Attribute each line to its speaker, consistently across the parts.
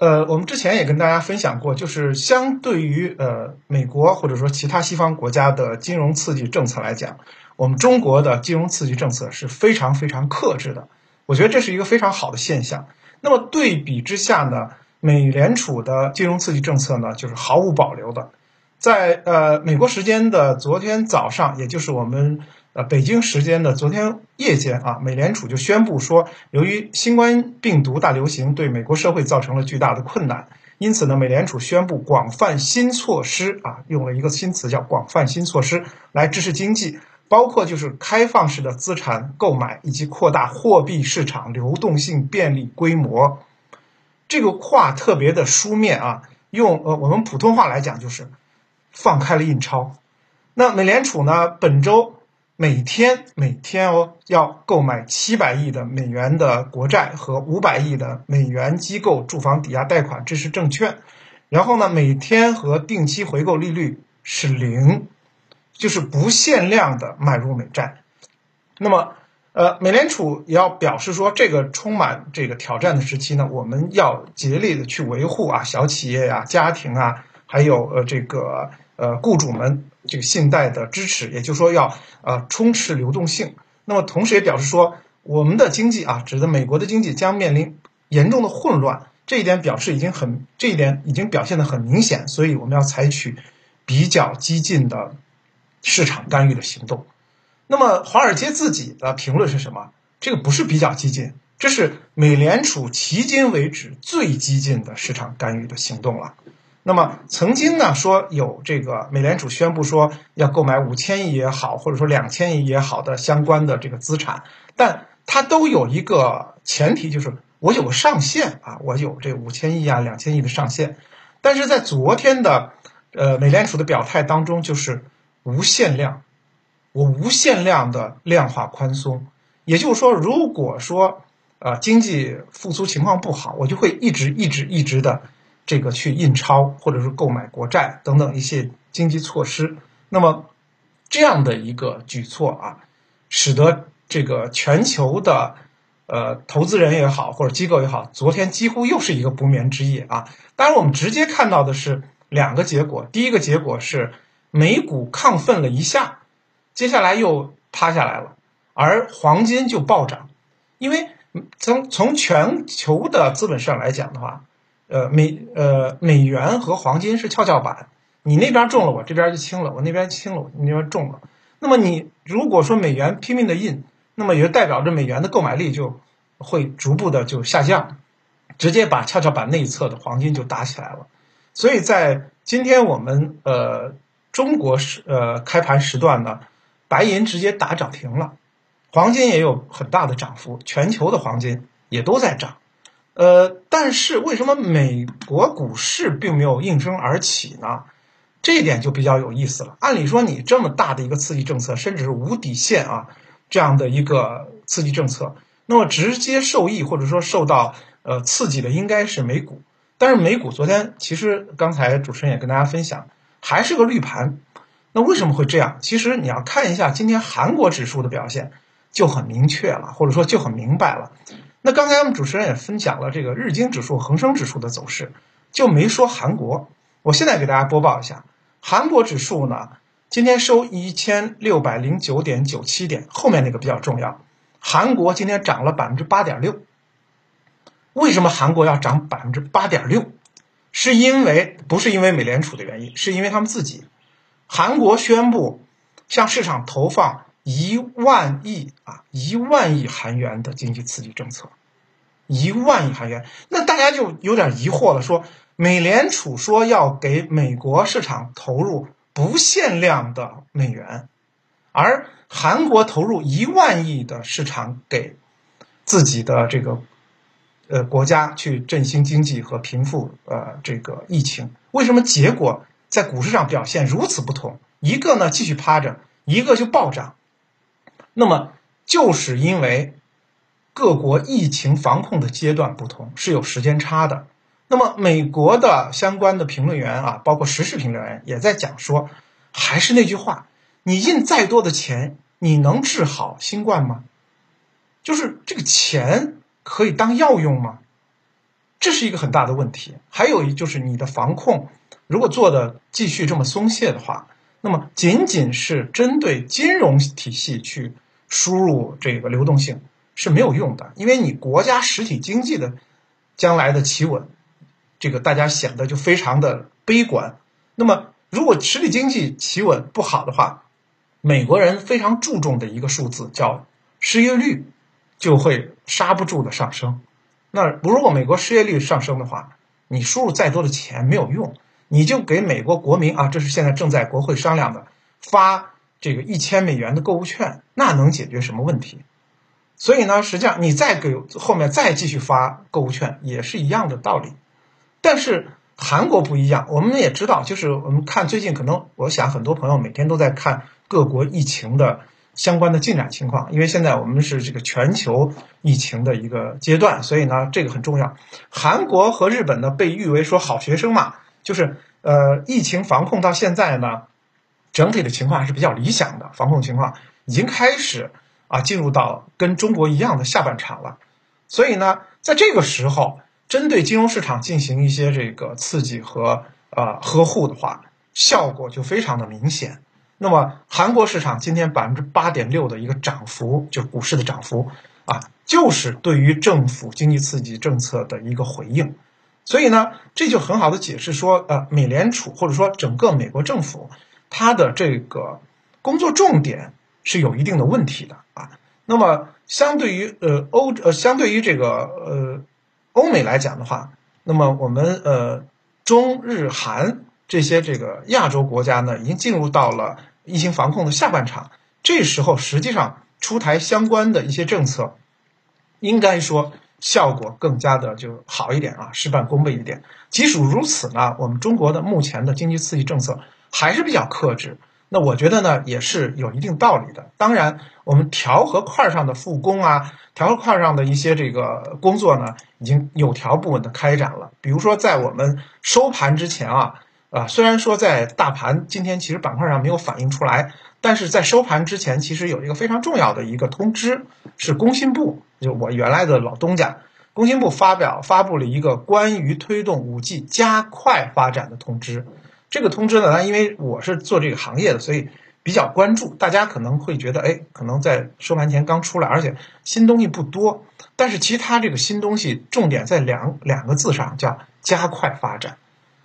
Speaker 1: 呃，我们之前也跟大家分享过，就是相对于呃美国或者说其他西方国家的金融刺激政策来讲，我们中国的金融刺激政策是非常非常克制的。我觉得这是一个非常好的现象。那么对比之下呢，美联储的金融刺激政策呢，就是毫无保留的。在呃美国时间的昨天早上，也就是我们呃北京时间的昨天夜间啊，美联储就宣布说，由于新冠病毒大流行对美国社会造成了巨大的困难，因此呢，美联储宣布广泛新措施啊，用了一个新词叫广泛新措施来支持经济，包括就是开放式的资产购买以及扩大货币市场流动性便利规模。这个话特别的书面啊，用呃我们普通话来讲就是。放开了印钞，那美联储呢？本周每天每天哦，要购买七百亿的美元的国债和五百亿的美元机构住房抵押贷款支持证券，然后呢，每天和定期回购利率是零，就是不限量的买入美债。那么，呃，美联储也要表示说，这个充满这个挑战的时期呢，我们要竭力的去维护啊，小企业呀、家庭啊。还有呃这个呃雇主们这个信贷的支持，也就是说要呃充斥流动性。那么同时也表示说，我们的经济啊，指的美国的经济将面临严重的混乱。这一点表示已经很这一点已经表现的很明显，所以我们要采取比较激进的市场干预的行动。那么华尔街自己的评论是什么？这个不是比较激进，这是美联储迄今为止最激进的市场干预的行动了。那么曾经呢说有这个美联储宣布说要购买五千亿也好，或者说两千亿也好的相关的这个资产，但它都有一个前提，就是我有个上限啊，我有这五千亿啊、两千亿的上限。但是在昨天的呃美联储的表态当中，就是无限量，我无限量的量化宽松，也就是说，如果说呃经济复苏情况不好，我就会一直一直一直的。这个去印钞或者是购买国债等等一些经济措施，那么这样的一个举措啊，使得这个全球的呃投资人也好或者机构也好，昨天几乎又是一个不眠之夜啊。当然，我们直接看到的是两个结果，第一个结果是美股亢奋了一下，接下来又趴下来了，而黄金就暴涨，因为从从全球的资本市场来讲的话。呃美呃美元和黄金是跷跷板，你那边重了，我这边就轻了；我那边轻了，你那边重了。那么你如果说美元拼命的印，那么也就代表着美元的购买力就会逐步的就下降，直接把跷跷板内侧的黄金就打起来了。所以在今天我们呃中国时呃开盘时段呢，白银直接打涨停了，黄金也有很大的涨幅，全球的黄金也都在涨。呃，但是为什么美国股市并没有应声而起呢？这一点就比较有意思了。按理说，你这么大的一个刺激政策，甚至是无底线啊这样的一个刺激政策，那么直接受益或者说受到呃刺激的应该是美股。但是美股昨天其实刚才主持人也跟大家分享，还是个绿盘。那为什么会这样？其实你要看一下今天韩国指数的表现，就很明确了，或者说就很明白了。那刚才我们主持人也分享了这个日经指数、恒生指数的走势，就没说韩国。我现在给大家播报一下，韩国指数呢，今天收一千六百零九点九七点，后面那个比较重要。韩国今天涨了百分之八点六。为什么韩国要涨百分之八点六？是因为不是因为美联储的原因，是因为他们自己。韩国宣布向市场投放。一万亿啊，一万亿韩元的经济刺激政策，一万亿韩元，那大家就有点疑惑了，说美联储说要给美国市场投入不限量的美元，而韩国投入一万亿的市场给自己的这个呃国家去振兴经济和平复呃这个疫情，为什么结果在股市上表现如此不同？一个呢继续趴着，一个就暴涨。那么，就是因为各国疫情防控的阶段不同，是有时间差的。那么，美国的相关的评论员啊，包括时事评论员也在讲说，还是那句话，你印再多的钱，你能治好新冠吗？就是这个钱可以当药用吗？这是一个很大的问题。还有一就是你的防控，如果做的继续这么松懈的话，那么仅仅是针对金融体系去输入这个流动性是没有用的，因为你国家实体经济的将来的企稳，这个大家显得就非常的悲观。那么如果实体经济企稳不好的话，美国人非常注重的一个数字叫失业率，就会刹不住的上升。那如果美国失业率上升的话，你输入再多的钱没有用，你就给美国国民啊，这是现在正在国会商量的，发这个一千美元的购物券，那能解决什么问题？所以呢，实际上你再给后面再继续发购物券也是一样的道理。但是韩国不一样，我们也知道，就是我们看最近可能，我想很多朋友每天都在看各国疫情的。相关的进展情况，因为现在我们是这个全球疫情的一个阶段，所以呢，这个很重要。韩国和日本呢，被誉为说好学生嘛，就是呃，疫情防控到现在呢，整体的情况还是比较理想的，防控情况已经开始啊，进入到跟中国一样的下半场了。所以呢，在这个时候，针对金融市场进行一些这个刺激和呃呵护的话，效果就非常的明显。那么，韩国市场今天百分之八点六的一个涨幅，就是股市的涨幅啊，就是对于政府经济刺激政策的一个回应。所以呢，这就很好的解释说，呃，美联储或者说整个美国政府，它的这个工作重点是有一定的问题的啊。那么，相对于呃欧呃相对于这个呃欧美来讲的话，那么我们呃中日韩这些这个亚洲国家呢，已经进入到了。疫情防控的下半场，这时候实际上出台相关的一些政策，应该说效果更加的就好一点啊，事半功倍一点。即使如此呢，我们中国的目前的经济刺激政策还是比较克制。那我觉得呢，也是有一定道理的。当然，我们调和块上的复工啊，调和块上的一些这个工作呢，已经有条不紊的开展了。比如说，在我们收盘之前啊。啊，虽然说在大盘今天其实板块上没有反映出来，但是在收盘之前，其实有一个非常重要的一个通知，是工信部，就我原来的老东家，工信部发表发布了一个关于推动五 G 加快发展的通知。这个通知呢，因为我是做这个行业的，所以比较关注。大家可能会觉得，哎，可能在收盘前刚出来，而且新东西不多。但是其他这个新东西重点在两两个字上，叫加快发展。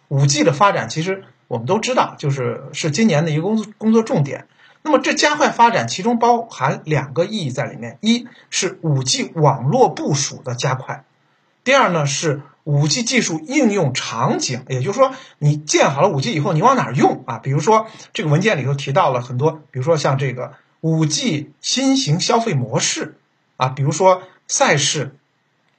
Speaker 1: 五 G 的发展，其实我们都知道，就是是今年的一个工作工作重点。那么这加快发展，其中包含两个意义在里面：一是五 G 网络部署的加快；第二呢是五 G 技术应用场景，也就是说，你建好了五 G 以后，你往哪儿用啊？比如说这个文件里头提到了很多，比如说像这个五 G 新型消费模式啊，比如说赛事、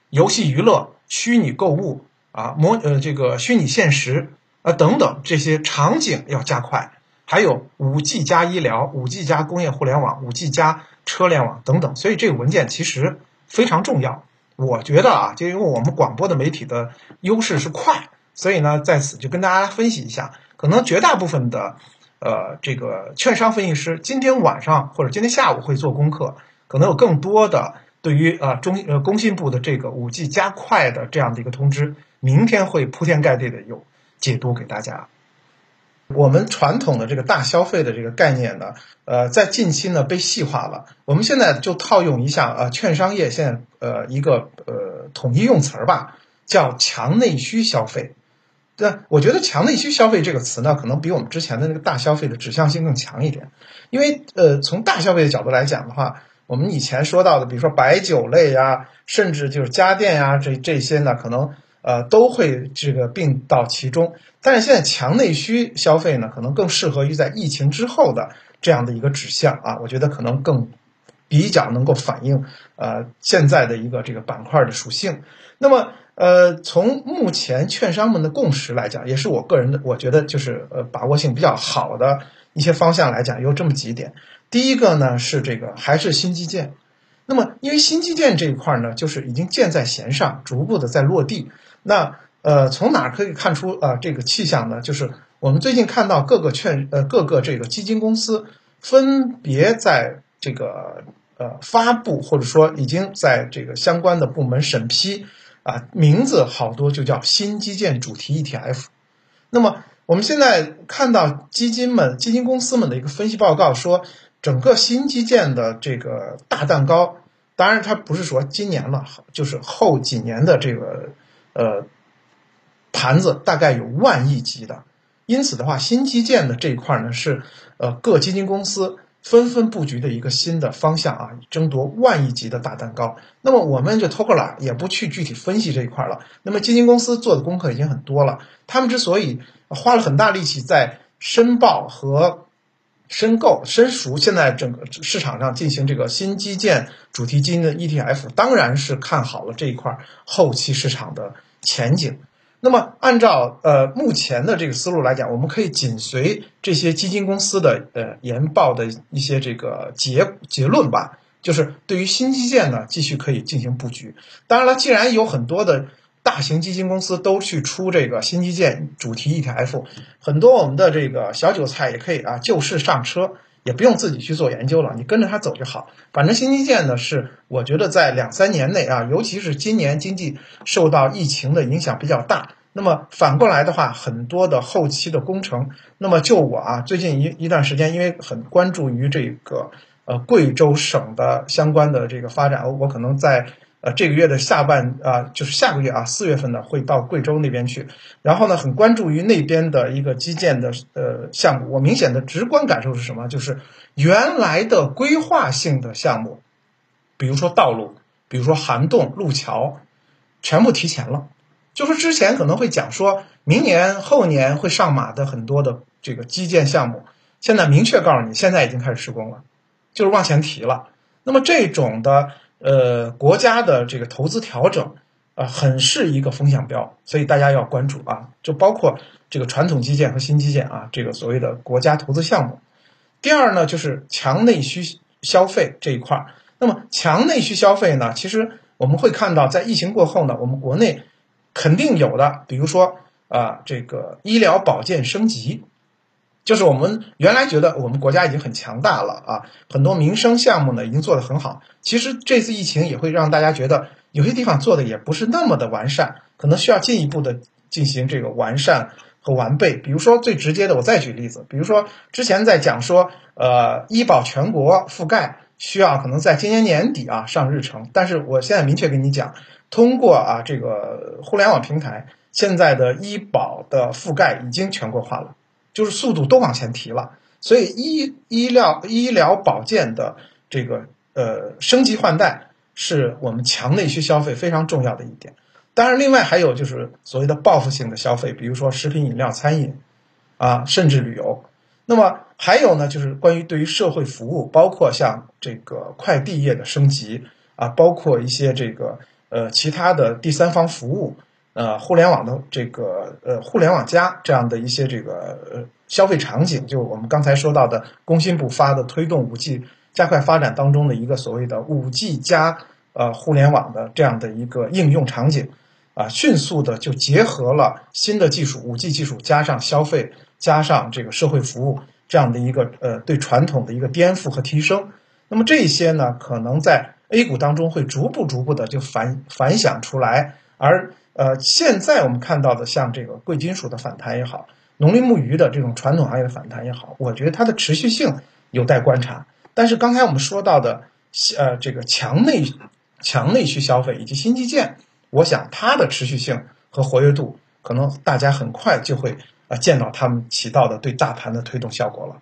Speaker 1: 游戏娱乐、虚拟购物。啊，模呃这个虚拟现实啊等等这些场景要加快，还有五 G 加医疗、五 G 加工业互联网、五 G 加车联网等等，所以这个文件其实非常重要。我觉得啊，就因为我们广播的媒体的优势是快，所以呢在此就跟大家分析一下，可能绝大部分的呃这个券商分析师今天晚上或者今天下午会做功课，可能有更多的对于啊中呃工信部的这个五 G 加快的这样的一个通知。明天会铺天盖地的有解读给大家。我们传统的这个大消费的这个概念呢，呃，在近期呢被细化了。我们现在就套用一下啊，券商业现在呃一个呃统一用词儿吧，叫强内需消费。对，我觉得强内需消费这个词呢，可能比我们之前的那个大消费的指向性更强一点。因为呃，从大消费的角度来讲的话，我们以前说到的，比如说白酒类呀，甚至就是家电呀，这这些呢，可能。呃，都会这个并到其中，但是现在强内需消费呢，可能更适合于在疫情之后的这样的一个指向啊，我觉得可能更比较能够反映呃现在的一个这个板块的属性。那么呃，从目前券商们的共识来讲，也是我个人的，我觉得就是呃把握性比较好的一些方向来讲，有这么几点。第一个呢是这个还是新基建，那么因为新基建这一块呢，就是已经箭在弦上，逐步的在落地。那呃，从哪可以看出啊这个气象呢？就是我们最近看到各个券呃各个这个基金公司分别在这个呃发布或者说已经在这个相关的部门审批啊，名字好多就叫新基建主题 ETF。那么我们现在看到基金们、基金公司们的一个分析报告说，整个新基建的这个大蛋糕，当然它不是说今年了，就是后几年的这个呃盘子大概有万亿级的。因此的话，新基建的这一块呢是呃各基金公司纷纷布局的一个新的方向啊，争夺万亿级的大蛋糕。那么我们就偷个懒，也不去具体分析这一块了。那么基金公司做的功课已经很多了，他们之所以花了很大力气在申报和申购、申赎现在整个市场上进行这个新基建主题基金的 ETF，当然是看好了这一块后期市场的前景。那么，按照呃目前的这个思路来讲，我们可以紧随这些基金公司的呃研报的一些这个结结论吧，就是对于新基建呢，继续可以进行布局。当然了，既然有很多的大型基金公司都去出这个新基建主题 ETF，很多我们的这个小韭菜也可以啊就势上车。也不用自己去做研究了，你跟着它走就好。反正新基建呢，是我觉得在两三年内啊，尤其是今年经济受到疫情的影响比较大。那么反过来的话，很多的后期的工程，那么就我啊，最近一一段时间，因为很关注于这个呃贵州省的相关的这个发展，我可能在。这个月的下半啊，就是下个月啊，四月份呢会到贵州那边去，然后呢很关注于那边的一个基建的呃项目。我明显的直观感受是什么？就是原来的规划性的项目，比如说道路，比如说涵洞、路桥，全部提前了。就是之前可能会讲说明年后年会上马的很多的这个基建项目，现在明确告诉你，现在已经开始施工了，就是往前提了。那么这种的。呃，国家的这个投资调整啊，很是一个风向标，所以大家要关注啊。就包括这个传统基建和新基建啊，这个所谓的国家投资项目。第二呢，就是强内需消费这一块儿。那么强内需消费呢，其实我们会看到，在疫情过后呢，我们国内肯定有的，比如说啊，这个医疗保健升级。就是我们原来觉得我们国家已经很强大了啊，很多民生项目呢已经做得很好。其实这次疫情也会让大家觉得有些地方做的也不是那么的完善，可能需要进一步的进行这个完善和完备。比如说最直接的，我再举例子，比如说之前在讲说，呃，医保全国覆盖需要可能在今年年底啊上日程，但是我现在明确跟你讲，通过啊这个互联网平台，现在的医保的覆盖已经全国化了。就是速度都往前提了，所以医医疗医疗保健的这个呃升级换代是我们强内需消费非常重要的一点。当然，另外还有就是所谓的报复性的消费，比如说食品饮料、餐饮啊，甚至旅游。那么还有呢，就是关于对于社会服务，包括像这个快递业的升级啊，包括一些这个呃其他的第三方服务。呃，互联网的这个呃，互联网加这样的一些这个呃消费场景，就我们刚才说到的工信部发的推动五 G 加快发展当中的一个所谓的五 G 加呃互联网的这样的一个应用场景，啊，迅速的就结合了新的技术五 G 技术加上消费加上这个社会服务这样的一个呃对传统的一个颠覆和提升。那么这些呢，可能在 A 股当中会逐步逐步的就反反响出来，而。呃，现在我们看到的像这个贵金属的反弹也好，农林牧渔的这种传统行业的反弹也好，我觉得它的持续性有待观察。但是刚才我们说到的，呃，这个强内强内需消费以及新基建，我想它的持续性和活跃度，可能大家很快就会啊见到它们起到的对大盘的推动效果了。